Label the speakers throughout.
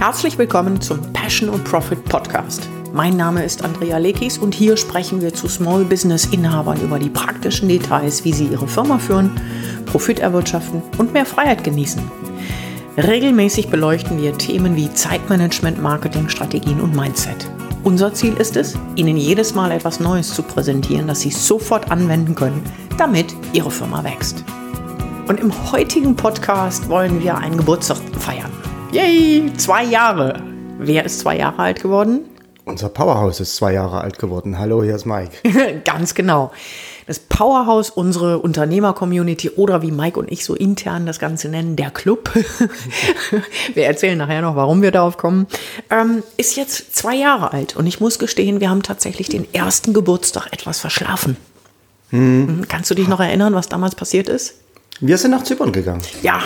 Speaker 1: Herzlich willkommen zum Passion und Profit Podcast. Mein Name ist Andrea Lekis und hier sprechen wir zu Small Business Inhabern über die praktischen Details, wie sie ihre Firma führen, Profit erwirtschaften und mehr Freiheit genießen. Regelmäßig beleuchten wir Themen wie Zeitmanagement, Marketing, Strategien und Mindset. Unser Ziel ist es, Ihnen jedes Mal etwas Neues zu präsentieren, das Sie sofort anwenden können, damit Ihre Firma wächst. Und im heutigen Podcast wollen wir einen Geburtstag feiern. Yay, zwei Jahre. Wer ist zwei Jahre alt geworden?
Speaker 2: Unser Powerhouse ist zwei Jahre alt geworden. Hallo, hier ist Mike.
Speaker 1: Ganz genau. Das Powerhouse, unsere Unternehmer-Community oder wie Mike und ich so intern das Ganze nennen, der Club. wir erzählen nachher noch, warum wir darauf kommen. Ähm, ist jetzt zwei Jahre alt und ich muss gestehen, wir haben tatsächlich den ersten Geburtstag etwas verschlafen. Hm. Kannst du dich noch erinnern, was damals passiert ist?
Speaker 2: Wir sind nach Zypern gegangen.
Speaker 1: Ja,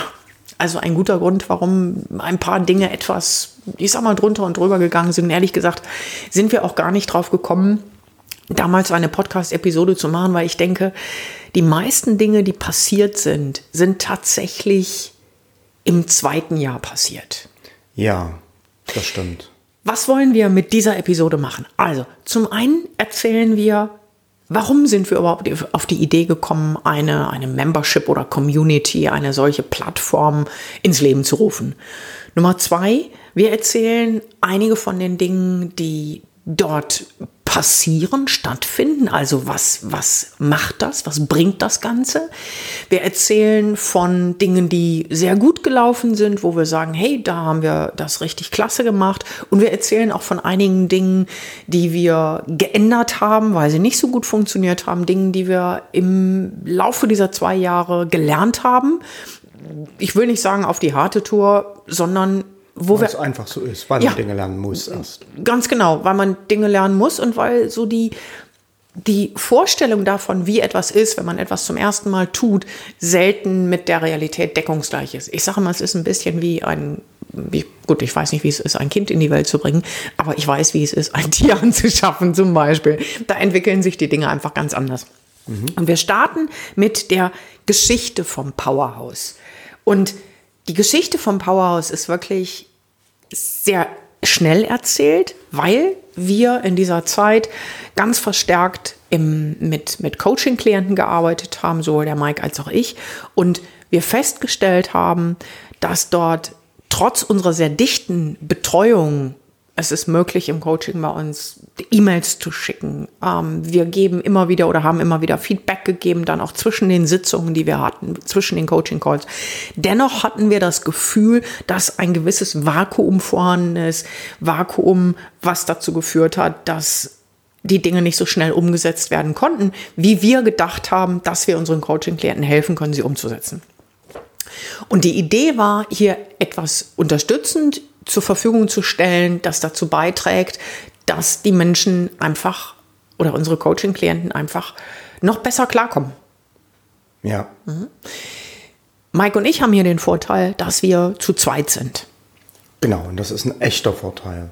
Speaker 1: also ein guter Grund, warum ein paar Dinge etwas, ich sag mal, drunter und drüber gegangen sind. Ehrlich gesagt, sind wir auch gar nicht drauf gekommen, damals eine Podcast-Episode zu machen, weil ich denke, die meisten Dinge, die passiert sind, sind tatsächlich im zweiten Jahr passiert.
Speaker 2: Ja, das stimmt.
Speaker 1: Was wollen wir mit dieser Episode machen? Also, zum einen erzählen wir, Warum sind wir überhaupt auf die Idee gekommen, eine, eine Membership oder Community, eine solche Plattform ins Leben zu rufen? Nummer zwei, wir erzählen einige von den Dingen, die dort passieren, stattfinden. Also was, was macht das? Was bringt das Ganze? Wir erzählen von Dingen, die sehr gut gelaufen sind, wo wir sagen, hey, da haben wir das richtig klasse gemacht. Und wir erzählen auch von einigen Dingen, die wir geändert haben, weil sie nicht so gut funktioniert haben. Dingen, die wir im Laufe dieser zwei Jahre gelernt haben. Ich will nicht sagen auf die harte Tour, sondern wo
Speaker 2: weil es einfach so ist, weil ja, man Dinge lernen muss erst.
Speaker 1: Ganz genau, weil man Dinge lernen muss und weil so die, die Vorstellung davon, wie etwas ist, wenn man etwas zum ersten Mal tut, selten mit der Realität deckungsgleich ist. Ich sage mal, es ist ein bisschen wie ein, wie, gut, ich weiß nicht, wie es ist, ein Kind in die Welt zu bringen, aber ich weiß, wie es ist, ein Tier anzuschaffen zum Beispiel. Da entwickeln sich die Dinge einfach ganz anders. Mhm. Und wir starten mit der Geschichte vom Powerhouse. Und die Geschichte vom Powerhouse ist wirklich sehr schnell erzählt, weil wir in dieser Zeit ganz verstärkt im, mit, mit Coaching-Klienten gearbeitet haben, sowohl der Mike als auch ich. Und wir festgestellt haben, dass dort trotz unserer sehr dichten Betreuung es ist möglich, im Coaching bei uns E-Mails zu schicken. Ähm, wir geben immer wieder oder haben immer wieder Feedback gegeben, dann auch zwischen den Sitzungen, die wir hatten, zwischen den Coaching-Calls. Dennoch hatten wir das Gefühl, dass ein gewisses Vakuum vorhanden ist. Vakuum, was dazu geführt hat, dass die Dinge nicht so schnell umgesetzt werden konnten, wie wir gedacht haben, dass wir unseren Coaching-Klienten helfen können, sie umzusetzen. Und die Idee war, hier etwas unterstützend zur Verfügung zu stellen, das dazu beiträgt, dass die Menschen einfach oder unsere Coaching-Klienten einfach noch besser klarkommen.
Speaker 2: Ja. Mhm.
Speaker 1: Mike und ich haben hier den Vorteil, dass wir zu zweit sind.
Speaker 2: Genau, und das ist ein echter Vorteil.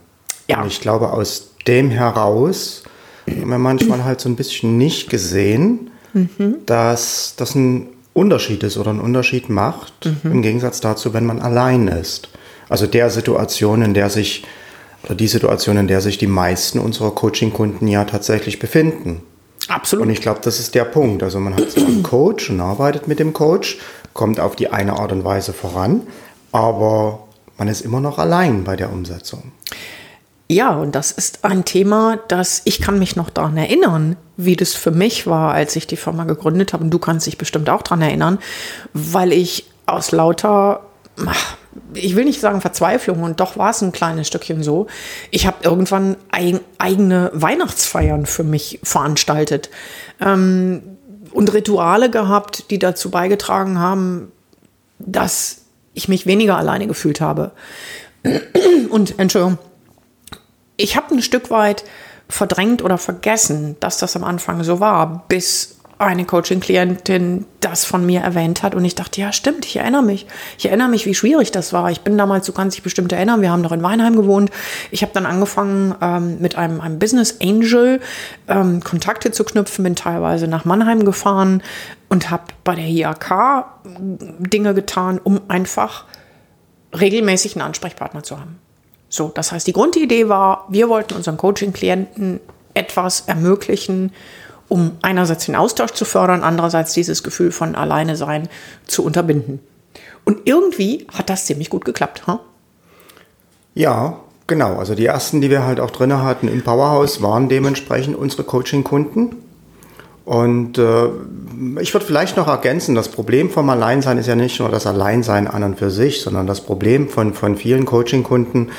Speaker 2: Ja. Und ich glaube, aus dem heraus haben wir manchmal halt so ein bisschen nicht gesehen, mhm. dass das ein Unterschied ist oder einen Unterschied macht, mhm. im Gegensatz dazu, wenn man allein ist. Also der Situation, in der sich, oder die Situation, in der sich die meisten unserer Coaching-Kunden ja tatsächlich befinden.
Speaker 1: Absolut.
Speaker 2: Und ich glaube, das ist der Punkt. Also man hat zwar einen Coach und arbeitet mit dem Coach, kommt auf die eine Art und Weise voran, aber man ist immer noch allein bei der Umsetzung.
Speaker 1: Ja, und das ist ein Thema, das ich kann mich noch daran erinnern, wie das für mich war, als ich die Firma gegründet habe. Und du kannst dich bestimmt auch daran erinnern, weil ich aus lauter ich will nicht sagen Verzweiflung, und doch war es ein kleines Stückchen so. Ich habe irgendwann eig eigene Weihnachtsfeiern für mich veranstaltet ähm, und Rituale gehabt, die dazu beigetragen haben, dass ich mich weniger alleine gefühlt habe. Und Entschuldigung, ich habe ein Stück weit verdrängt oder vergessen, dass das am Anfang so war, bis eine Coaching-Klientin das von mir erwähnt hat und ich dachte, ja, stimmt, ich erinnere mich. Ich erinnere mich, wie schwierig das war. Ich bin damals, du kannst dich bestimmt erinnern, wir haben noch in Weinheim gewohnt. Ich habe dann angefangen, ähm, mit einem, einem Business Angel ähm, Kontakte zu knüpfen, bin teilweise nach Mannheim gefahren und habe bei der IAK Dinge getan, um einfach regelmäßig einen Ansprechpartner zu haben. So, das heißt, die Grundidee war, wir wollten unseren Coaching-Klienten etwas ermöglichen, um einerseits den Austausch zu fördern, andererseits dieses Gefühl von Alleine sein zu unterbinden. Und irgendwie hat das ziemlich gut geklappt. Huh?
Speaker 2: Ja, genau. Also die ersten, die wir halt auch drin hatten im Powerhouse, waren dementsprechend unsere Coaching-Kunden. Und äh, ich würde vielleicht noch ergänzen, das Problem vom Alleinsein ist ja nicht nur das Alleinsein an und für sich, sondern das Problem von, von vielen Coaching-Kunden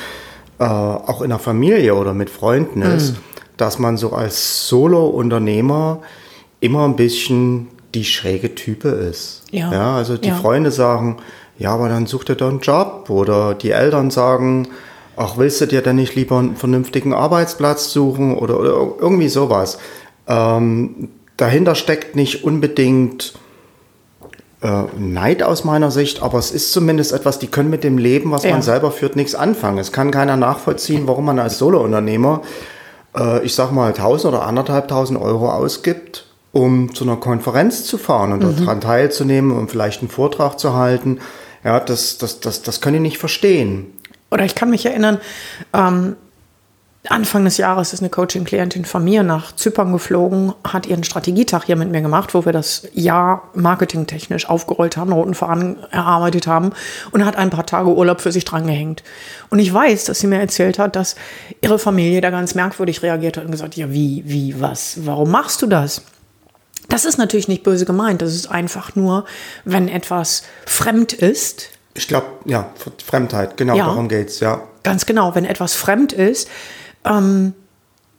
Speaker 2: äh, auch in der Familie oder mit Freunden mhm. Dass man so als Solo-Unternehmer immer ein bisschen die schräge Type ist. Ja. ja also die ja. Freunde sagen, ja, aber dann such dir doch einen Job. Oder die Eltern sagen, ach, willst du dir denn nicht lieber einen vernünftigen Arbeitsplatz suchen oder, oder irgendwie sowas. Ähm, dahinter steckt nicht unbedingt äh, Neid aus meiner Sicht, aber es ist zumindest etwas, die können mit dem Leben, was ja. man selber führt, nichts anfangen. Es kann keiner nachvollziehen, warum man als Solo-Unternehmer, äh, ich sag mal, 1000 oder anderthalbtausend Euro ausgibt, um zu einer Konferenz zu fahren und mhm. daran teilzunehmen und vielleicht einen Vortrag zu halten. Ja, das, das, das, das können die nicht verstehen.
Speaker 1: Oder ich kann mich erinnern, ähm, Anfang des Jahres ist eine Coaching-Klientin von mir nach Zypern geflogen, hat ihren Strategietag hier mit mir gemacht, wo wir das Jahr marketingtechnisch aufgerollt haben, roten Faden erarbeitet haben und hat ein paar Tage Urlaub für sich drangehängt. Und ich weiß, dass sie mir erzählt hat, dass ihre Familie da ganz merkwürdig reagiert hat und gesagt, ja, wie, wie, was, warum machst du das? Das ist natürlich nicht böse gemeint, das ist einfach nur, wenn etwas fremd ist.
Speaker 2: Ich glaube, ja, Fremdheit, genau, ja, darum geht's, ja.
Speaker 1: Ganz genau, wenn etwas fremd ist, ähm,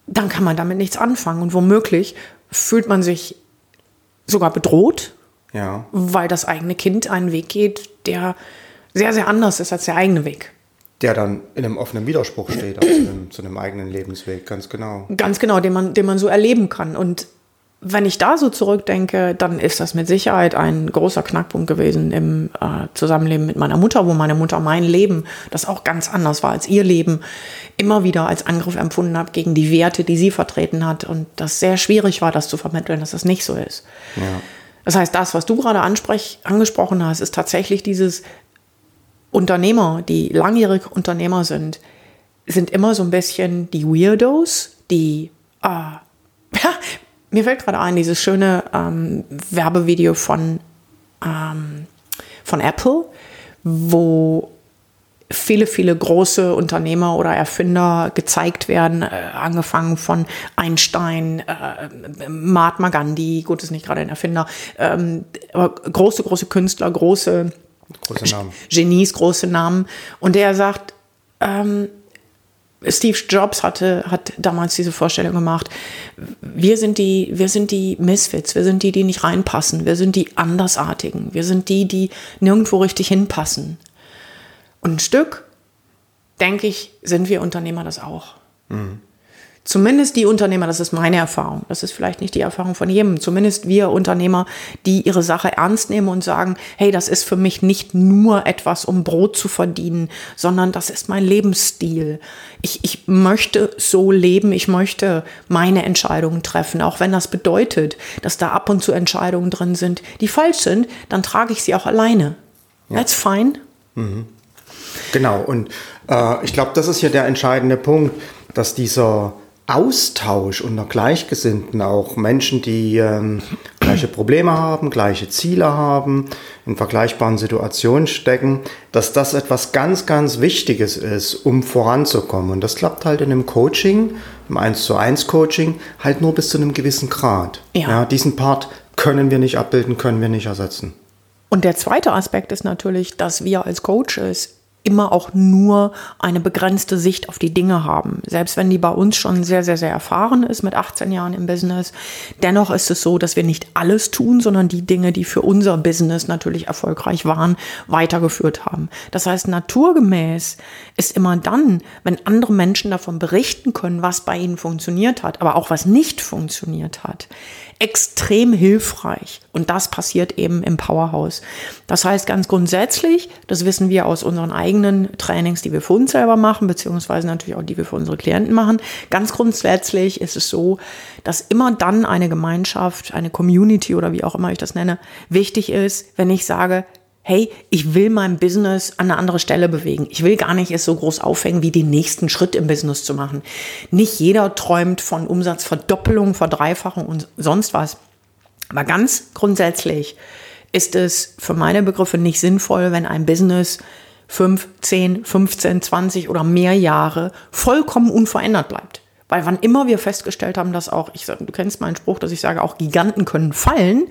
Speaker 1: dann kann man damit nichts anfangen. Und womöglich fühlt man sich sogar bedroht, ja. weil das eigene Kind einen Weg geht, der sehr, sehr anders ist als der eigene Weg.
Speaker 2: Der dann in einem offenen Widerspruch steht also zu, einem, zu einem eigenen Lebensweg, ganz genau.
Speaker 1: Ganz genau, den man, den man so erleben kann. Und wenn ich da so zurückdenke, dann ist das mit Sicherheit ein großer Knackpunkt gewesen im äh, Zusammenleben mit meiner Mutter, wo meine Mutter mein Leben, das auch ganz anders war als ihr Leben, immer wieder als Angriff empfunden hat gegen die Werte, die sie vertreten hat und das sehr schwierig war, das zu vermitteln, dass das nicht so ist. Ja. Das heißt, das, was du gerade angesprochen hast, ist tatsächlich dieses Unternehmer, die langjährige Unternehmer sind, sind immer so ein bisschen die Weirdos, die äh, ja, mir fällt gerade ein, dieses schöne ähm, Werbevideo von, ähm, von Apple, wo viele, viele große Unternehmer oder Erfinder gezeigt werden, äh, angefangen von Einstein, äh, Mahatma Gandhi, gut, ist nicht gerade ein Erfinder, ähm, aber große, große Künstler, große, große. Genies, große Namen. Und der sagt, ähm, Steve Jobs hatte, hat damals diese Vorstellung gemacht. Wir sind die, wir sind die Misfits. Wir sind die, die nicht reinpassen. Wir sind die Andersartigen. Wir sind die, die nirgendwo richtig hinpassen. Und ein Stück, denke ich, sind wir Unternehmer das auch. Mhm. Zumindest die Unternehmer, das ist meine Erfahrung, das ist vielleicht nicht die Erfahrung von jedem, zumindest wir Unternehmer, die ihre Sache ernst nehmen und sagen, hey, das ist für mich nicht nur etwas, um Brot zu verdienen, sondern das ist mein Lebensstil. Ich, ich möchte so leben, ich möchte meine Entscheidungen treffen, auch wenn das bedeutet, dass da ab und zu Entscheidungen drin sind, die falsch sind, dann trage ich sie auch alleine. Ja. That's fine. Mhm.
Speaker 2: Genau, und äh, ich glaube, das ist hier der entscheidende Punkt, dass dieser Austausch unter Gleichgesinnten, auch Menschen, die ähm, gleiche Probleme haben, gleiche Ziele haben, in vergleichbaren Situationen stecken, dass das etwas ganz, ganz Wichtiges ist, um voranzukommen. Und das klappt halt in einem Coaching, im 1 zu 1 Coaching, halt nur bis zu einem gewissen Grad. Ja. ja. Diesen Part können wir nicht abbilden, können wir nicht ersetzen.
Speaker 1: Und der zweite Aspekt ist natürlich, dass wir als Coaches immer auch nur eine begrenzte Sicht auf die Dinge haben. Selbst wenn die bei uns schon sehr, sehr, sehr erfahren ist mit 18 Jahren im Business. Dennoch ist es so, dass wir nicht alles tun, sondern die Dinge, die für unser Business natürlich erfolgreich waren, weitergeführt haben. Das heißt, naturgemäß ist immer dann, wenn andere Menschen davon berichten können, was bei ihnen funktioniert hat, aber auch was nicht funktioniert hat, extrem hilfreich. Und das passiert eben im Powerhouse. Das heißt ganz grundsätzlich, das wissen wir aus unseren eigenen Trainings, die wir für uns selber machen, beziehungsweise natürlich auch die wir für unsere Klienten machen. Ganz grundsätzlich ist es so, dass immer dann eine Gemeinschaft, eine Community oder wie auch immer ich das nenne, wichtig ist, wenn ich sage, hey, ich will mein Business an eine andere Stelle bewegen. Ich will gar nicht es so groß aufhängen, wie den nächsten Schritt im Business zu machen. Nicht jeder träumt von Umsatzverdoppelung, Verdreifachung und sonst was. Aber ganz grundsätzlich ist es für meine Begriffe nicht sinnvoll, wenn ein Business 5, 10, 15, 20 oder mehr Jahre vollkommen unverändert bleibt. Weil wann immer wir festgestellt haben, dass auch, ich du kennst meinen Spruch, dass ich sage, auch Giganten können fallen,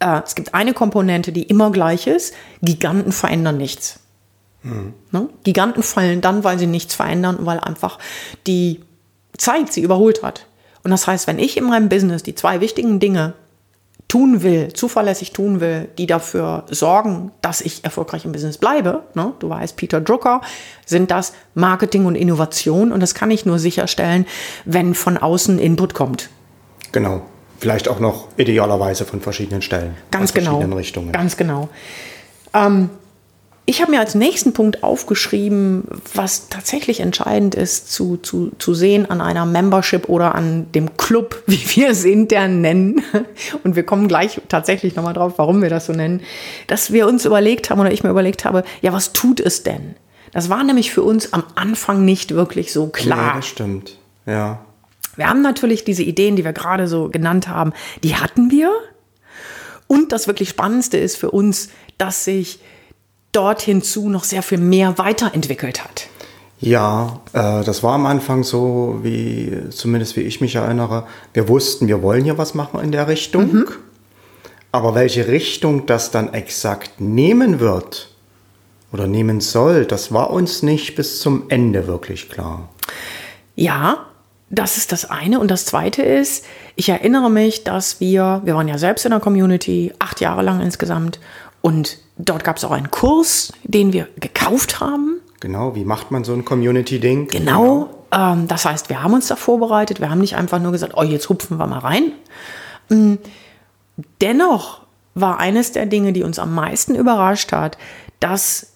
Speaker 1: äh, es gibt eine Komponente, die immer gleich ist. Giganten verändern nichts. Mhm. Ne? Giganten fallen dann, weil sie nichts verändern und weil einfach die Zeit sie überholt hat. Und das heißt, wenn ich in meinem Business die zwei wichtigen Dinge tun will, zuverlässig tun will, die dafür sorgen, dass ich erfolgreich im Business bleibe, ne? du weißt, Peter Drucker, sind das Marketing und Innovation. Und das kann ich nur sicherstellen, wenn von außen Input kommt.
Speaker 2: Genau. Vielleicht auch noch idealerweise von verschiedenen Stellen.
Speaker 1: Ganz genau. Verschiedenen Richtungen. Ganz genau. Ähm, ich habe mir als nächsten Punkt aufgeschrieben, was tatsächlich entscheidend ist zu, zu, zu sehen an einer Membership oder an dem Club, wie wir es intern nennen. Und wir kommen gleich tatsächlich nochmal drauf, warum wir das so nennen. Dass wir uns überlegt haben oder ich mir überlegt habe, ja, was tut es denn? Das war nämlich für uns am Anfang nicht wirklich so klar. Ja,
Speaker 2: das stimmt. Ja.
Speaker 1: Wir haben natürlich diese Ideen, die wir gerade so genannt haben, die hatten wir. Und das wirklich Spannendste ist für uns, dass sich dort hinzu noch sehr viel mehr weiterentwickelt hat.
Speaker 2: Ja, äh, das war am Anfang so, wie zumindest wie ich mich erinnere. Wir wussten, wir wollen hier was machen in der Richtung. Mhm. Aber welche Richtung das dann exakt nehmen wird oder nehmen soll, das war uns nicht bis zum Ende wirklich klar.
Speaker 1: Ja, das ist das eine. Und das zweite ist, ich erinnere mich, dass wir, wir waren ja selbst in der Community, acht Jahre lang insgesamt. Und dort gab es auch einen Kurs, den wir gekauft haben.
Speaker 2: Genau, wie macht man so ein Community-Ding?
Speaker 1: Genau, genau. Ähm, das heißt, wir haben uns da vorbereitet. Wir haben nicht einfach nur gesagt, oh, jetzt hupfen wir mal rein. Ähm, dennoch war eines der Dinge, die uns am meisten überrascht hat, dass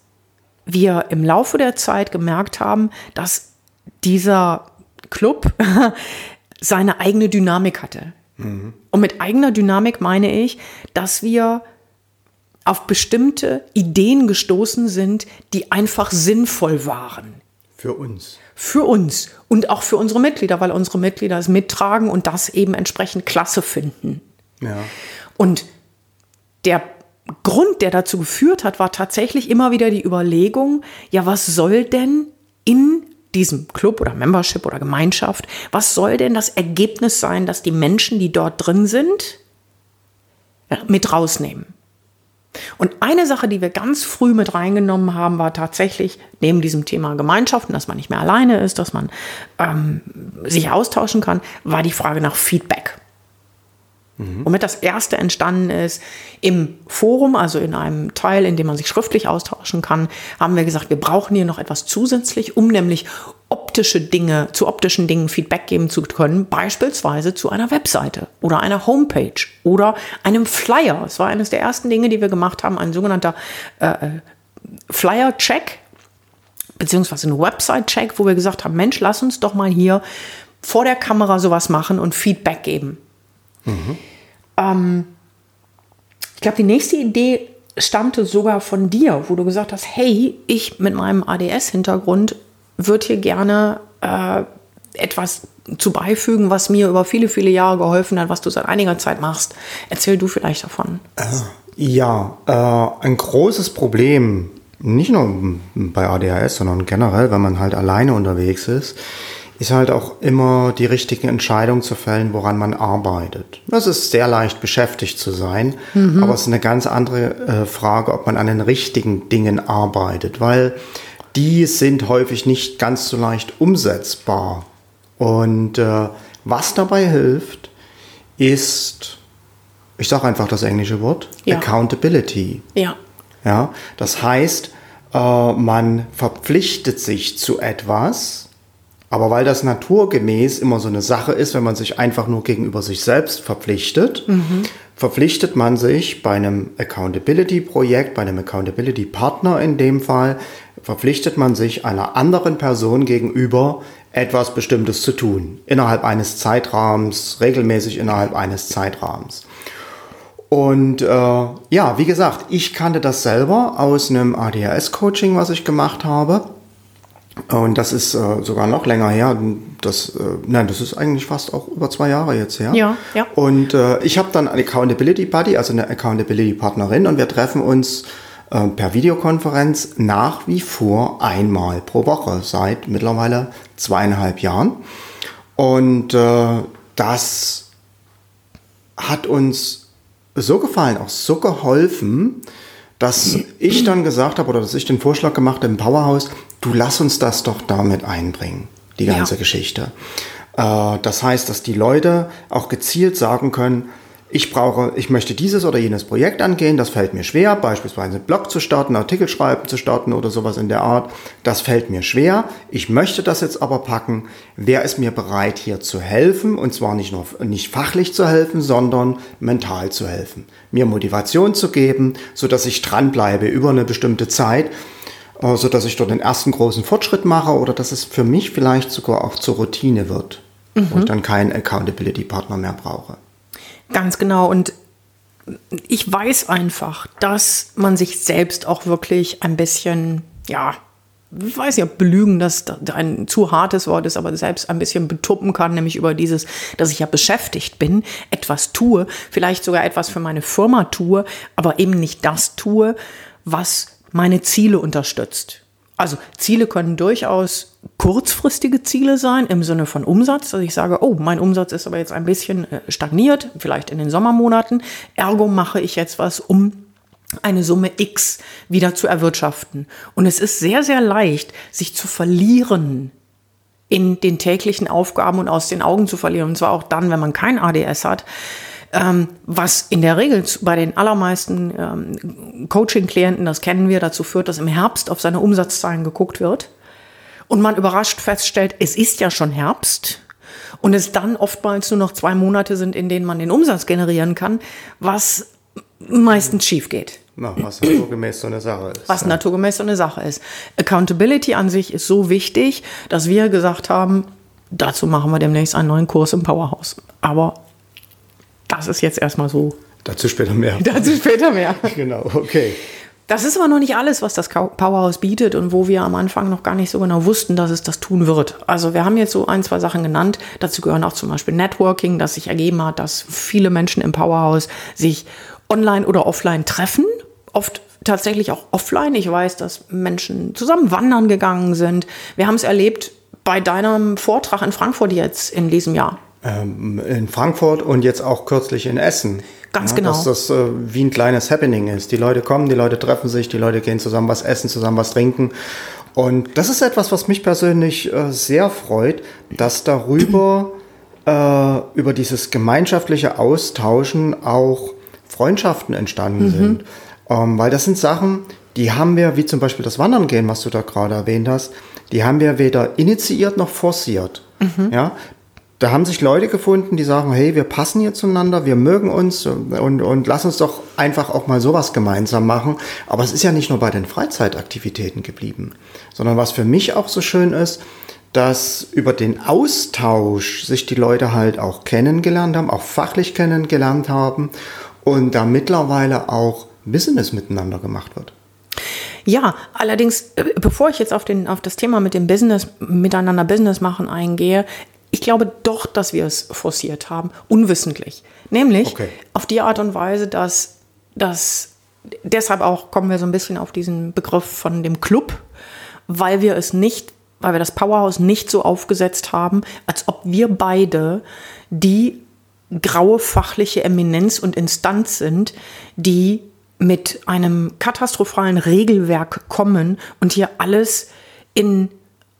Speaker 1: wir im Laufe der Zeit gemerkt haben, dass dieser Club seine eigene Dynamik hatte. Mhm. Und mit eigener Dynamik meine ich, dass wir auf bestimmte Ideen gestoßen sind, die einfach sinnvoll waren.
Speaker 2: Für uns.
Speaker 1: Für uns und auch für unsere Mitglieder, weil unsere Mitglieder es mittragen und das eben entsprechend klasse finden.
Speaker 2: Ja.
Speaker 1: Und der Grund, der dazu geführt hat, war tatsächlich immer wieder die Überlegung, ja, was soll denn in diesem Club oder Membership oder Gemeinschaft, was soll denn das Ergebnis sein, dass die Menschen, die dort drin sind, mit rausnehmen? Und eine Sache, die wir ganz früh mit reingenommen haben, war tatsächlich neben diesem Thema Gemeinschaften, dass man nicht mehr alleine ist, dass man ähm, sich austauschen kann, war die Frage nach Feedback. Mhm. Womit das erste entstanden ist, im Forum, also in einem Teil, in dem man sich schriftlich austauschen kann, haben wir gesagt, wir brauchen hier noch etwas zusätzlich, um nämlich optische Dinge, zu optischen Dingen Feedback geben zu können, beispielsweise zu einer Webseite oder einer Homepage oder einem Flyer. Das war eines der ersten Dinge, die wir gemacht haben, ein sogenannter äh, äh Flyer-Check, beziehungsweise ein Website-Check, wo wir gesagt haben, Mensch, lass uns doch mal hier vor der Kamera sowas machen und Feedback geben. Mhm. Ähm, ich glaube, die nächste Idee stammte sogar von dir, wo du gesagt hast, hey, ich mit meinem ADS-Hintergrund würde hier gerne äh, etwas zu beifügen, was mir über viele, viele Jahre geholfen hat, was du seit einiger Zeit machst. Erzähl du vielleicht davon.
Speaker 2: Äh, ja, äh, ein großes Problem, nicht nur bei ADHS, sondern generell, wenn man halt alleine unterwegs ist, ist halt auch immer die richtigen Entscheidungen zu fällen, woran man arbeitet. Es ist sehr leicht beschäftigt zu sein, mhm. aber es ist eine ganz andere äh, Frage, ob man an den richtigen Dingen arbeitet, weil die sind häufig nicht ganz so leicht umsetzbar. Und äh, was dabei hilft, ist, ich sage einfach das englische Wort, ja. Accountability.
Speaker 1: Ja.
Speaker 2: Ja, das heißt, äh, man verpflichtet sich zu etwas, aber weil das naturgemäß immer so eine Sache ist, wenn man sich einfach nur gegenüber sich selbst verpflichtet, mhm. verpflichtet man sich bei einem Accountability-Projekt, bei einem Accountability-Partner in dem Fall, verpflichtet man sich einer anderen Person gegenüber etwas Bestimmtes zu tun. Innerhalb eines Zeitrahmens, regelmäßig innerhalb eines Zeitrahmens. Und äh, ja, wie gesagt, ich kannte das selber aus einem ADHS-Coaching, was ich gemacht habe. Und das ist äh, sogar noch länger her. Das, äh, nein, das ist eigentlich fast auch über zwei Jahre jetzt her.
Speaker 1: Ja, ja.
Speaker 2: Und äh, ich habe dann eine Accountability Buddy, also eine Accountability Partnerin, und wir treffen uns äh, per Videokonferenz nach wie vor einmal pro Woche seit mittlerweile zweieinhalb Jahren. Und äh, das hat uns so gefallen, auch so geholfen, dass ich dann gesagt habe oder dass ich den Vorschlag gemacht habe im Powerhouse, du lass uns das doch damit einbringen, die ganze ja. Geschichte. Äh, das heißt, dass die Leute auch gezielt sagen können, ich brauche, ich möchte dieses oder jenes Projekt angehen, das fällt mir schwer, beispielsweise einen Blog zu starten, Artikel schreiben zu starten oder sowas in der Art. Das fällt mir schwer. Ich möchte das jetzt aber packen. Wer ist mir bereit, hier zu helfen? Und zwar nicht nur, nicht fachlich zu helfen, sondern mental zu helfen. Mir Motivation zu geben, so dass ich dranbleibe über eine bestimmte Zeit, so dass ich dort den ersten großen Fortschritt mache oder dass es für mich vielleicht sogar auch zur Routine wird, mhm. ich dann keinen Accountability Partner mehr brauche.
Speaker 1: Ganz genau. Und ich weiß einfach, dass man sich selbst auch wirklich ein bisschen, ja, ich weiß ob belügen das ein zu hartes Wort ist, aber selbst ein bisschen betuppen kann, nämlich über dieses, dass ich ja beschäftigt bin, etwas tue, vielleicht sogar etwas für meine Firma tue, aber eben nicht das tue, was meine Ziele unterstützt. Also Ziele können durchaus kurzfristige Ziele sein im Sinne von Umsatz, dass ich sage, oh, mein Umsatz ist aber jetzt ein bisschen äh, stagniert, vielleicht in den Sommermonaten, ergo mache ich jetzt was, um eine Summe X wieder zu erwirtschaften. Und es ist sehr, sehr leicht, sich zu verlieren in den täglichen Aufgaben und aus den Augen zu verlieren. Und zwar auch dann, wenn man kein ADS hat ähm, was in der Regel bei den allermeisten ähm, Coaching-Klienten, das kennen wir, dazu führt, dass im Herbst auf seine Umsatzzahlen geguckt wird und man überrascht feststellt, es ist ja schon Herbst und es dann oftmals nur noch zwei Monate sind, in denen man den Umsatz generieren kann, was meistens schief geht.
Speaker 2: Na, was naturgemäß so eine Sache ist.
Speaker 1: Was ja. naturgemäß so eine Sache ist. Accountability an sich ist so wichtig, dass wir gesagt haben, dazu machen wir demnächst einen neuen Kurs im Powerhouse. Aber das ist jetzt erstmal so.
Speaker 2: Dazu später mehr.
Speaker 1: Dazu später mehr.
Speaker 2: genau, okay.
Speaker 1: Das ist aber noch nicht alles, was das Powerhouse bietet und wo wir am Anfang noch gar nicht so genau wussten, dass es das tun wird. Also wir haben jetzt so ein, zwei Sachen genannt. Dazu gehören auch zum Beispiel Networking, das sich ergeben hat, dass viele Menschen im Powerhouse sich online oder offline treffen. Oft tatsächlich auch offline. Ich weiß, dass Menschen zusammen wandern gegangen sind. Wir haben es erlebt bei deinem Vortrag in Frankfurt jetzt in diesem Jahr
Speaker 2: ähm, in Frankfurt und jetzt auch kürzlich in Essen.
Speaker 1: Ganz ja, genau.
Speaker 2: Dass das äh, wie ein kleines Happening ist. Die Leute kommen, die Leute treffen sich, die Leute gehen zusammen was essen, zusammen was trinken. Und das ist etwas, was mich persönlich äh, sehr freut, dass darüber, äh, über dieses gemeinschaftliche Austauschen auch Freundschaften entstanden mhm. sind. Ähm, weil das sind Sachen, die haben wir, wie zum Beispiel das Wandern gehen, was du da gerade erwähnt hast, die haben wir weder initiiert noch forciert. Mhm. Ja, da haben sich Leute gefunden, die sagen, hey, wir passen hier zueinander, wir mögen uns und, und lass uns doch einfach auch mal sowas gemeinsam machen. Aber es ist ja nicht nur bei den Freizeitaktivitäten geblieben, sondern was für mich auch so schön ist, dass über den Austausch sich die Leute halt auch kennengelernt haben, auch fachlich kennengelernt haben und da mittlerweile auch Business miteinander gemacht wird.
Speaker 1: Ja, allerdings, äh, bevor ich jetzt auf, den, auf das Thema mit dem Business, miteinander Business machen eingehe, ich glaube doch, dass wir es forciert haben, unwissentlich. Nämlich okay. auf die Art und Weise, dass, dass deshalb auch kommen wir so ein bisschen auf diesen Begriff von dem Club, weil wir es nicht, weil wir das Powerhouse nicht so aufgesetzt haben, als ob wir beide die graue fachliche Eminenz und Instanz sind, die mit einem katastrophalen Regelwerk kommen und hier alles in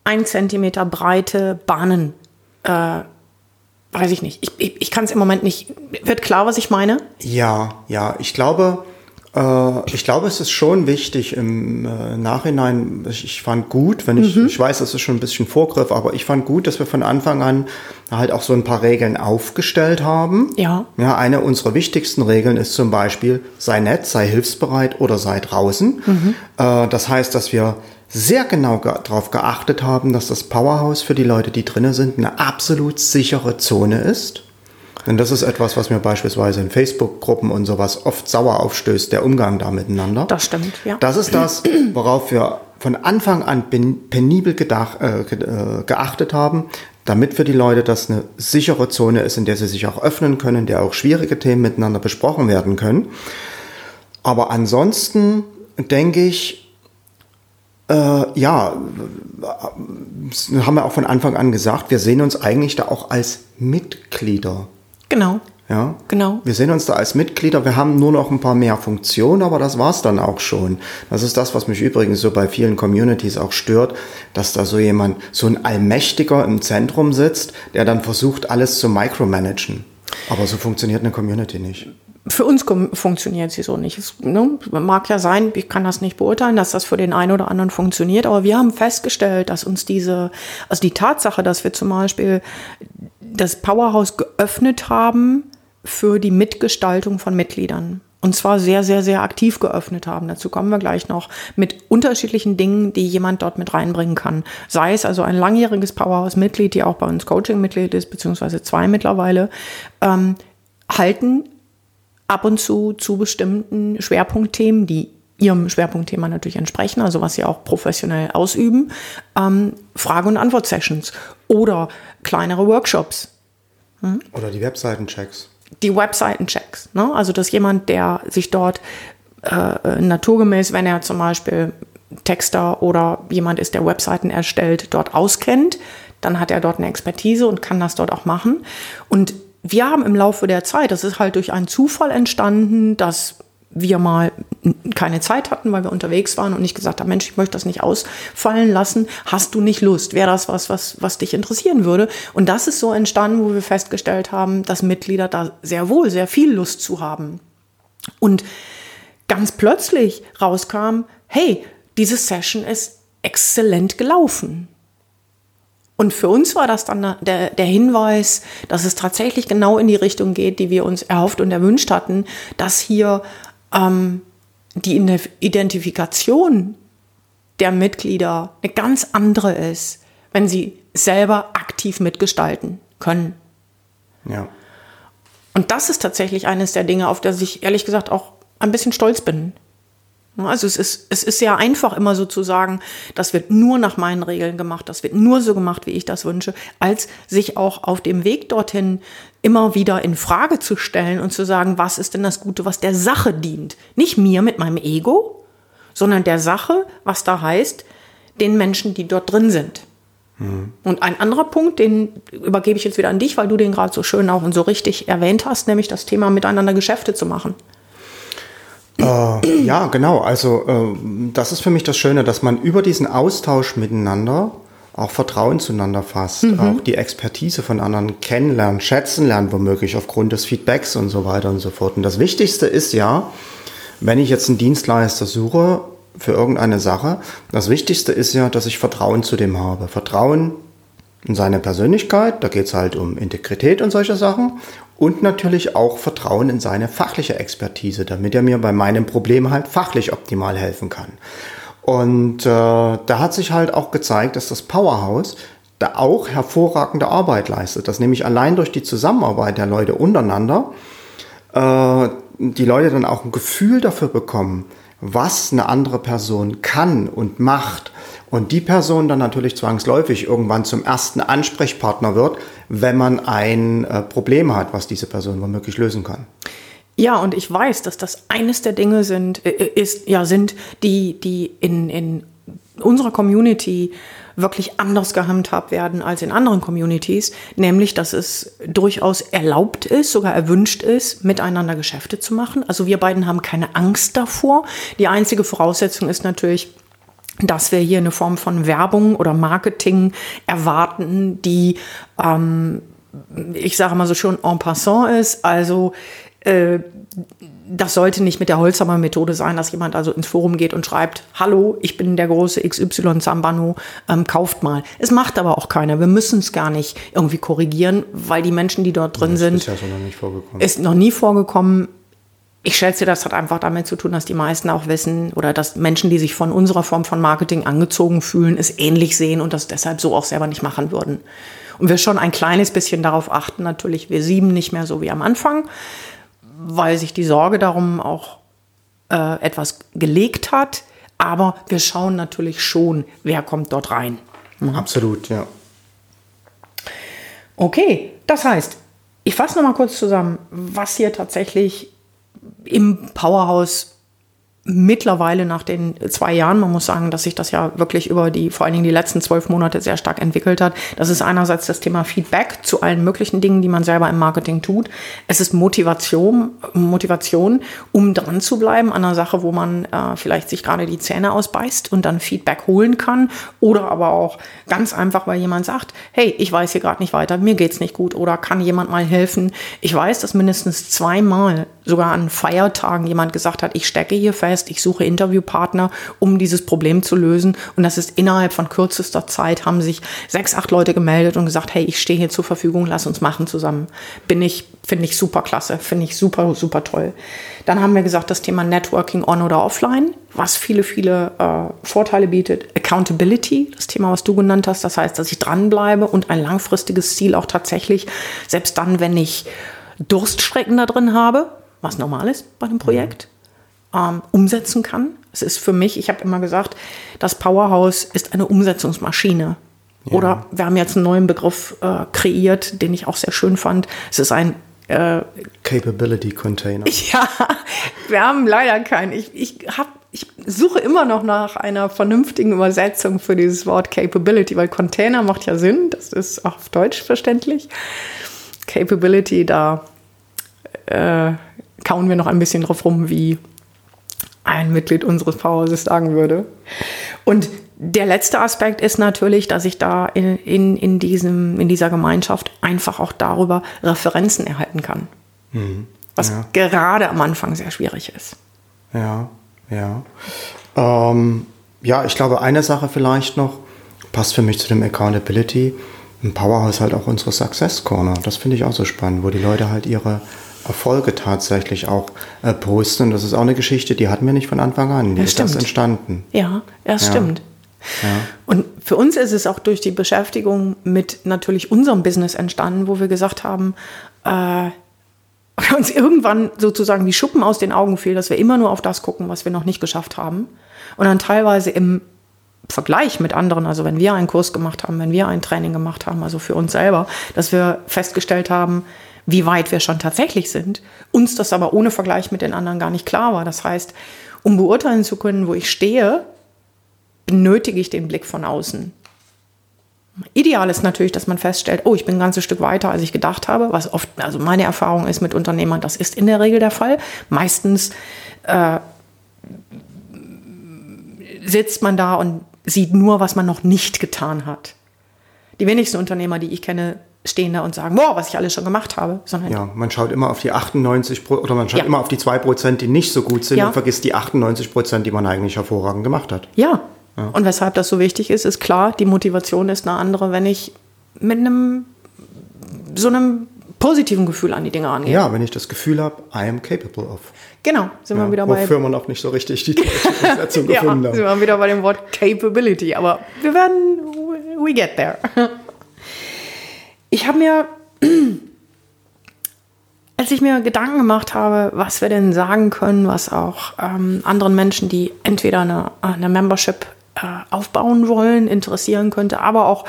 Speaker 1: ein Zentimeter breite Bahnen äh, weiß ich nicht. Ich, ich, ich kann es im Moment nicht. Wird klar, was ich meine?
Speaker 2: Ja, ja. Ich glaube, äh, ich glaube, es ist schon wichtig im äh, Nachhinein. Ich, ich, fand gut, wenn ich, mhm. ich weiß, das ist schon ein bisschen Vorgriff, aber ich fand gut, dass wir von Anfang an halt auch so ein paar Regeln aufgestellt haben.
Speaker 1: Ja.
Speaker 2: Ja, eine unserer wichtigsten Regeln ist zum Beispiel, sei nett, sei hilfsbereit oder sei draußen. Mhm. Äh, das heißt, dass wir sehr genau ge darauf geachtet haben, dass das Powerhouse für die Leute, die drinnen sind, eine absolut sichere Zone ist. Denn das ist etwas, was mir beispielsweise in Facebook-Gruppen und sowas oft sauer aufstößt, der Umgang da miteinander.
Speaker 1: Das stimmt, ja.
Speaker 2: Das ist das, worauf wir von Anfang an penibel gedacht, äh, äh, geachtet haben, damit für die Leute das eine sichere Zone ist, in der sie sich auch öffnen können, in der auch schwierige Themen miteinander besprochen werden können. Aber ansonsten denke ich, äh, ja, haben wir auch von Anfang an gesagt, wir sehen uns eigentlich da auch als Mitglieder.
Speaker 1: Genau.
Speaker 2: Ja, genau. Wir sehen uns da als Mitglieder. Wir haben nur noch ein paar mehr Funktionen, aber das war's dann auch schon. Das ist das, was mich übrigens so bei vielen Communities auch stört, dass da so jemand, so ein Allmächtiger im Zentrum sitzt, der dann versucht, alles zu micromanagen. Aber so funktioniert eine Community nicht
Speaker 1: für uns funktioniert sie so nicht. Es ne, mag ja sein, ich kann das nicht beurteilen, dass das für den einen oder anderen funktioniert, aber wir haben festgestellt, dass uns diese, also die Tatsache, dass wir zum Beispiel das Powerhouse geöffnet haben für die Mitgestaltung von Mitgliedern. Und zwar sehr, sehr, sehr aktiv geöffnet haben. Dazu kommen wir gleich noch mit unterschiedlichen Dingen, die jemand dort mit reinbringen kann. Sei es also ein langjähriges Powerhouse-Mitglied, die auch bei uns Coaching-Mitglied ist, beziehungsweise zwei mittlerweile, ähm, halten ab und zu zu bestimmten Schwerpunktthemen, die ihrem Schwerpunktthema natürlich entsprechen, also was sie auch professionell ausüben, ähm, Frage- und Antwort-Sessions oder kleinere Workshops.
Speaker 2: Hm? Oder die Webseitenchecks.
Speaker 1: Die Webseitenchecks. Ne? Also, dass jemand, der sich dort äh, naturgemäß, wenn er zum Beispiel Texter oder jemand ist, der Webseiten erstellt, dort auskennt, dann hat er dort eine Expertise und kann das dort auch machen. Und wir haben im Laufe der Zeit, das ist halt durch einen Zufall entstanden, dass wir mal keine Zeit hatten, weil wir unterwegs waren und nicht gesagt haben, Mensch, ich möchte das nicht ausfallen lassen. Hast du nicht Lust? Wäre das was, was, was dich interessieren würde? Und das ist so entstanden, wo wir festgestellt haben, dass Mitglieder da sehr wohl sehr viel Lust zu haben. Und ganz plötzlich rauskam, hey, diese Session ist exzellent gelaufen. Und für uns war das dann der, der Hinweis, dass es tatsächlich genau in die Richtung geht, die wir uns erhofft und erwünscht hatten, dass hier ähm, die Identifikation der Mitglieder eine ganz andere ist, wenn sie selber aktiv mitgestalten können.
Speaker 2: Ja.
Speaker 1: Und das ist tatsächlich eines der Dinge, auf das ich ehrlich gesagt auch ein bisschen stolz bin. Also es ist, es ist sehr einfach immer so zu sagen, das wird nur nach meinen Regeln gemacht, das wird nur so gemacht, wie ich das wünsche, als sich auch auf dem Weg dorthin immer wieder in Frage zu stellen und zu sagen, was ist denn das Gute, was der Sache dient? Nicht mir mit meinem Ego, sondern der Sache, was da heißt, den Menschen, die dort drin sind. Mhm. Und ein anderer Punkt, den übergebe ich jetzt wieder an dich, weil du den gerade so schön auch und so richtig erwähnt hast, nämlich das Thema miteinander Geschäfte zu machen.
Speaker 2: Äh, ja, genau. Also äh, das ist für mich das Schöne, dass man über diesen Austausch miteinander auch Vertrauen zueinander fasst, mhm. auch die Expertise von anderen kennenlernen, schätzen lernen, womöglich aufgrund des Feedbacks und so weiter und so fort. Und das Wichtigste ist ja, wenn ich jetzt einen Dienstleister suche für irgendeine Sache, das Wichtigste ist ja, dass ich Vertrauen zu dem habe. Vertrauen in seine Persönlichkeit, da geht es halt um Integrität und solche Sachen und natürlich auch Vertrauen in seine fachliche Expertise, damit er mir bei meinem Problem halt fachlich optimal helfen kann. Und äh, da hat sich halt auch gezeigt, dass das Powerhouse da auch hervorragende Arbeit leistet. Das nämlich allein durch die Zusammenarbeit der Leute untereinander äh, die Leute dann auch ein Gefühl dafür bekommen, was eine andere Person kann und macht und die Person dann natürlich zwangsläufig irgendwann zum ersten Ansprechpartner wird, wenn man ein äh, Problem hat, was diese Person womöglich lösen kann.
Speaker 1: Ja, und ich weiß, dass das eines der Dinge sind, äh, ist, ja, sind, die, die in, in unserer Community wirklich anders gehandhabt werden als in anderen Communities, nämlich dass es durchaus erlaubt ist, sogar erwünscht ist, miteinander Geschäfte zu machen. Also wir beiden haben keine Angst davor. Die einzige Voraussetzung ist natürlich, dass wir hier eine Form von Werbung oder Marketing erwarten, die, ähm, ich sage mal so schon en passant ist. Also das sollte nicht mit der Holzhammer-Methode sein, dass jemand also ins Forum geht und schreibt, hallo, ich bin der große XY Zambano, ähm, kauft mal. Es macht aber auch keiner. Wir müssen es gar nicht irgendwie korrigieren, weil die Menschen, die dort drin das sind, ist, ja so noch ist noch nie vorgekommen ich schätze, das hat einfach damit zu tun, dass die meisten auch wissen oder dass Menschen, die sich von unserer Form von Marketing angezogen fühlen, es ähnlich sehen und das deshalb so auch selber nicht machen würden. Und wir schon ein kleines bisschen darauf achten, natürlich, wir sieben nicht mehr so wie am Anfang, weil sich die Sorge darum auch äh, etwas gelegt hat. Aber wir schauen natürlich schon, wer kommt dort rein.
Speaker 2: Mhm. Absolut, ja.
Speaker 1: Okay, das heißt, ich fasse noch mal kurz zusammen, was hier tatsächlich im Powerhouse mittlerweile nach den zwei Jahren, man muss sagen, dass sich das ja wirklich über die, vor allen Dingen die letzten zwölf Monate sehr stark entwickelt hat. Das ist einerseits das Thema Feedback zu allen möglichen Dingen, die man selber im Marketing tut. Es ist Motivation, Motivation, um dran zu bleiben an einer Sache, wo man äh, vielleicht sich gerade die Zähne ausbeißt und dann Feedback holen kann. Oder aber auch ganz einfach, weil jemand sagt, hey, ich weiß hier gerade nicht weiter, mir geht's nicht gut oder kann jemand mal helfen. Ich weiß, dass mindestens zweimal sogar an Feiertagen jemand gesagt hat, ich stecke hier fest, ich suche Interviewpartner, um dieses Problem zu lösen. Und das ist innerhalb von kürzester Zeit haben sich sechs, acht Leute gemeldet und gesagt, hey, ich stehe hier zur Verfügung, lass uns machen zusammen. Bin ich, finde ich super klasse, finde ich super, super toll. Dann haben wir gesagt, das Thema Networking on oder offline, was viele, viele äh, Vorteile bietet. Accountability, das Thema, was du genannt hast. Das heißt, dass ich dranbleibe und ein langfristiges Ziel auch tatsächlich, selbst dann, wenn ich Durststrecken da drin habe, was normal ist bei einem Projekt, ähm, umsetzen kann. Es ist für mich, ich habe immer gesagt, das Powerhouse ist eine Umsetzungsmaschine. Ja. Oder wir haben jetzt einen neuen Begriff äh, kreiert, den ich auch sehr schön fand. Es ist ein
Speaker 2: äh, Capability Container.
Speaker 1: Ja, wir haben leider keinen. Ich, ich, hab, ich suche immer noch nach einer vernünftigen Übersetzung für dieses Wort Capability, weil Container macht ja Sinn, das ist auch auf Deutsch verständlich. Capability, da äh, kauen wir noch ein bisschen drauf rum, wie ein Mitglied unseres Powerhouses sagen würde. Und der letzte Aspekt ist natürlich, dass ich da in, in, in, diesem, in dieser Gemeinschaft einfach auch darüber Referenzen erhalten kann. Mhm. Was ja. gerade am Anfang sehr schwierig ist.
Speaker 2: Ja, ja. Ähm, ja, ich glaube, eine Sache vielleicht noch, passt für mich zu dem Accountability, im Powerhouse halt auch unsere Success Corner. Das finde ich auch so spannend, wo die Leute halt ihre Erfolge tatsächlich auch äh, posten. Und das ist auch eine Geschichte, die hatten wir nicht von Anfang an. Die ja, ist das entstanden.
Speaker 1: Ja, das ja. stimmt. Ja. Und für uns ist es auch durch die Beschäftigung mit natürlich unserem Business entstanden, wo wir gesagt haben, äh, uns irgendwann sozusagen die Schuppen aus den Augen fiel, dass wir immer nur auf das gucken, was wir noch nicht geschafft haben. Und dann teilweise im Vergleich mit anderen, also wenn wir einen Kurs gemacht haben, wenn wir ein Training gemacht haben, also für uns selber, dass wir festgestellt haben, wie weit wir schon tatsächlich sind, uns das aber ohne Vergleich mit den anderen gar nicht klar war. Das heißt, um beurteilen zu können, wo ich stehe, benötige ich den Blick von außen. Ideal ist natürlich, dass man feststellt, oh, ich bin ein ganzes Stück weiter, als ich gedacht habe, was oft, also meine Erfahrung ist mit Unternehmern, das ist in der Regel der Fall. Meistens äh, sitzt man da und sieht nur, was man noch nicht getan hat. Die wenigsten Unternehmer, die ich kenne, stehen da und sagen, boah, was ich alles schon gemacht habe.
Speaker 2: Sondern ja, man schaut immer auf die 98 oder man schaut ja. immer auf die 2 Prozent, die nicht so gut sind ja. und vergisst die 98 Prozent, die man eigentlich hervorragend gemacht hat.
Speaker 1: Ja. ja. Und weshalb das so wichtig ist, ist klar, die Motivation ist eine andere, wenn ich mit einem so einem positiven Gefühl an die Dinge angehe.
Speaker 2: Ja, wenn ich das Gefühl habe, I am capable of.
Speaker 1: Genau, sind wir wieder bei.
Speaker 2: Wofür man auch nicht so richtig die deutsche Übersetzung gefunden
Speaker 1: ja, sind wir wieder bei dem Wort Capability. Aber wir werden, we get there. Ich habe mir, als ich mir Gedanken gemacht habe, was wir denn sagen können, was auch ähm, anderen Menschen, die entweder eine, eine Membership äh, aufbauen wollen, interessieren könnte, aber auch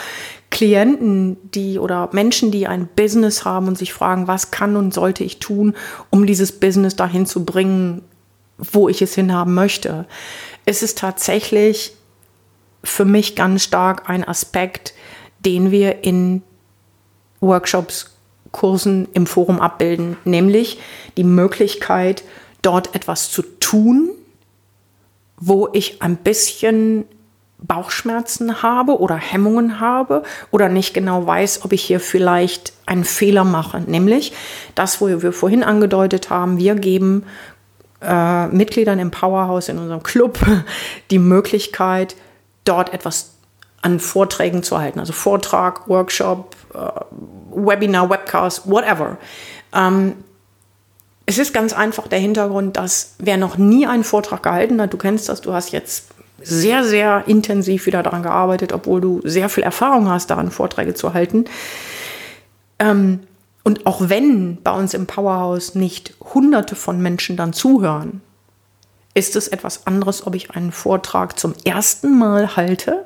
Speaker 1: Klienten, die oder Menschen, die ein Business haben und sich fragen, was kann und sollte ich tun, um dieses Business dahin zu bringen, wo ich es hinhaben möchte. Es ist tatsächlich für mich ganz stark ein Aspekt, den wir in Workshops, Kursen im Forum abbilden, nämlich die Möglichkeit, dort etwas zu tun, wo ich ein bisschen Bauchschmerzen habe oder Hemmungen habe oder nicht genau weiß, ob ich hier vielleicht einen Fehler mache. Nämlich das, wo wir vorhin angedeutet haben, wir geben äh, Mitgliedern im Powerhouse in unserem Club die Möglichkeit, dort etwas an Vorträgen zu halten. Also Vortrag, Workshop, äh, Webinar, Webcast, whatever. Ähm, es ist ganz einfach der Hintergrund, dass wer noch nie einen Vortrag gehalten hat, du kennst das, du hast jetzt sehr, sehr intensiv wieder daran gearbeitet, obwohl du sehr viel Erfahrung hast, daran Vorträge zu halten. Ähm, und auch wenn bei uns im Powerhouse nicht hunderte von Menschen dann zuhören, ist es etwas anderes, ob ich einen Vortrag zum ersten Mal halte,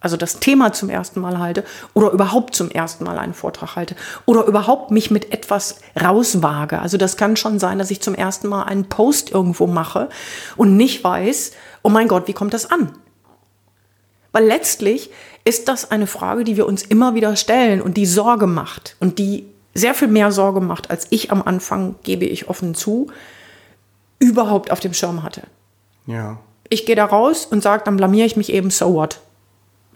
Speaker 1: also das Thema zum ersten Mal halte, oder überhaupt zum ersten Mal einen Vortrag halte, oder überhaupt mich mit etwas rauswage. Also das kann schon sein, dass ich zum ersten Mal einen Post irgendwo mache und nicht weiß, oh mein Gott, wie kommt das an? Weil letztlich ist das eine Frage, die wir uns immer wieder stellen und die Sorge macht und die sehr viel mehr Sorge macht, als ich am Anfang, gebe ich offen zu, überhaupt auf dem Schirm hatte.
Speaker 2: Ja.
Speaker 1: Ich gehe da raus und sage, dann blamier ich mich eben, so what.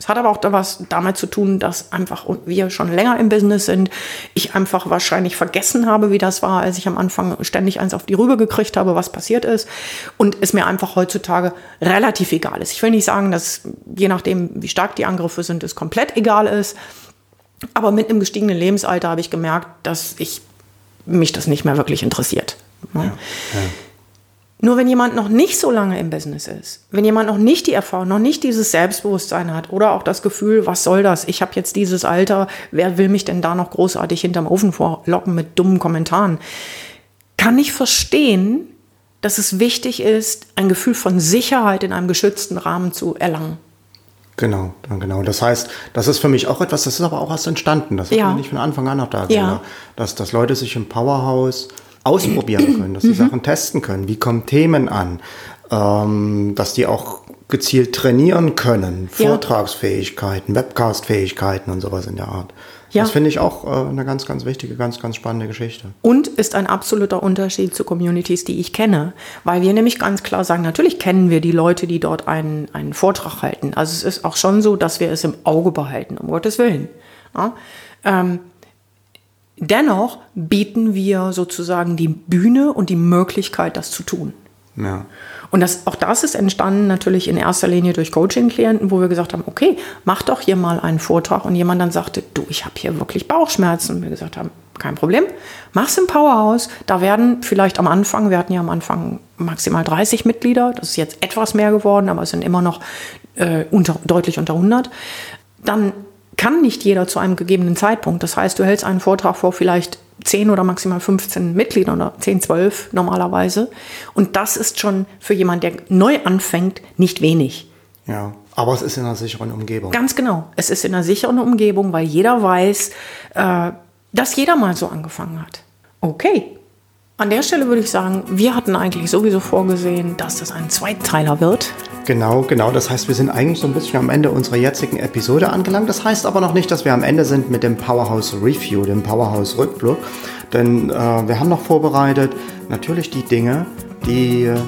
Speaker 1: Es hat aber auch was damit zu tun, dass einfach wir schon länger im Business sind. Ich einfach wahrscheinlich vergessen habe, wie das war, als ich am Anfang ständig eins auf die Rübe gekriegt habe, was passiert ist. Und es mir einfach heutzutage relativ egal ist. Ich will nicht sagen, dass je nachdem, wie stark die Angriffe sind, es komplett egal ist. Aber mit einem gestiegenen Lebensalter habe ich gemerkt, dass ich mich das nicht mehr wirklich interessiert. Ja, ja. Nur wenn jemand noch nicht so lange im Business ist, wenn jemand noch nicht die Erfahrung, noch nicht dieses Selbstbewusstsein hat oder auch das Gefühl, was soll das? Ich habe jetzt dieses Alter, wer will mich denn da noch großartig hinterm Ofen vorlocken mit dummen Kommentaren? Kann ich verstehen, dass es wichtig ist, ein Gefühl von Sicherheit in einem geschützten Rahmen zu erlangen.
Speaker 2: Genau, genau. Das heißt, das ist für mich auch etwas, das ist aber auch erst entstanden. Das ja. nicht von Anfang an noch da. Ja. Dass, dass Leute sich im Powerhouse ausprobieren können, dass sie mhm. Sachen testen können. Wie kommen Themen an? Ähm, dass die auch gezielt trainieren können. Ja. Vortragsfähigkeiten, Webcast-Fähigkeiten und sowas in der Art. Ja. Das finde ich auch äh, eine ganz, ganz wichtige, ganz, ganz spannende Geschichte.
Speaker 1: Und ist ein absoluter Unterschied zu Communities, die ich kenne. Weil wir nämlich ganz klar sagen, natürlich kennen wir die Leute, die dort einen, einen Vortrag halten. Also es ist auch schon so, dass wir es im Auge behalten, um Gottes Willen. Ja? Ähm, Dennoch bieten wir sozusagen die Bühne und die Möglichkeit, das zu tun.
Speaker 2: Ja.
Speaker 1: Und das, auch das ist entstanden natürlich in erster Linie durch Coaching-Klienten, wo wir gesagt haben, okay, mach doch hier mal einen Vortrag. Und jemand dann sagte, du, ich habe hier wirklich Bauchschmerzen. Und wir gesagt haben, kein Problem, mach's im Powerhouse. Da werden vielleicht am Anfang, wir hatten ja am Anfang maximal 30 Mitglieder, das ist jetzt etwas mehr geworden, aber es sind immer noch äh, unter, deutlich unter 100. Dann kann nicht jeder zu einem gegebenen Zeitpunkt. Das heißt, du hältst einen Vortrag vor vielleicht 10 oder maximal 15 Mitgliedern oder 10, 12 normalerweise. Und das ist schon für jemanden, der neu anfängt, nicht wenig.
Speaker 2: Ja, aber es ist in einer sicheren Umgebung.
Speaker 1: Ganz genau. Es ist in einer sicheren Umgebung, weil jeder weiß, äh, dass jeder mal so angefangen hat. Okay, an der Stelle würde ich sagen, wir hatten eigentlich sowieso vorgesehen, dass das ein Zweiteiler wird.
Speaker 2: Genau, genau. Das heißt, wir sind eigentlich so ein bisschen am Ende unserer jetzigen Episode angelangt. Das heißt aber noch nicht, dass wir am Ende sind mit dem Powerhouse Review, dem Powerhouse Rückblick. Denn äh, wir haben noch vorbereitet natürlich die Dinge, die äh,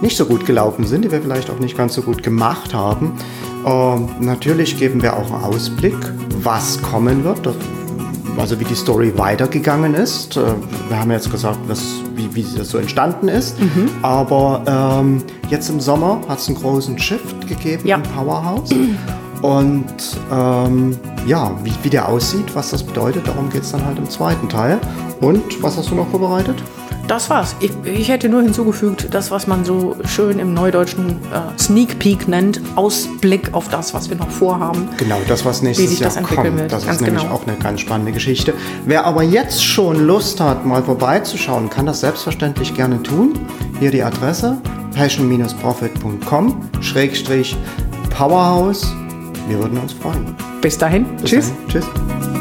Speaker 2: nicht so gut gelaufen sind, die wir vielleicht auch nicht ganz so gut gemacht haben. Äh, natürlich geben wir auch einen Ausblick, was kommen wird. Das also wie die Story weitergegangen ist. Äh, wir haben jetzt gesagt, was, wie, wie das so entstanden ist. Mhm. Aber ähm, jetzt im Sommer hat es einen großen Shift gegeben ja. im Powerhouse. Und ähm, ja, wie, wie der aussieht, was das bedeutet, darum geht es dann halt im zweiten Teil. Und was hast du noch vorbereitet?
Speaker 1: Das war's. Ich, ich, hätte nur hinzugefügt, das, was man so schön im Neudeutschen äh, Sneak Peek nennt, Ausblick auf das, was wir noch vorhaben.
Speaker 2: Genau, das, was nächstes Jahr das kommt. Wird. Das ganz ist nämlich genau. auch eine ganz spannende Geschichte. Wer aber jetzt schon Lust hat, mal vorbeizuschauen, kann das selbstverständlich gerne tun. Hier die Adresse passion-profit.com Powerhouse. Wir würden uns freuen.
Speaker 1: Bis dahin. Bis
Speaker 2: Tschüss. Dahin. Tschüss.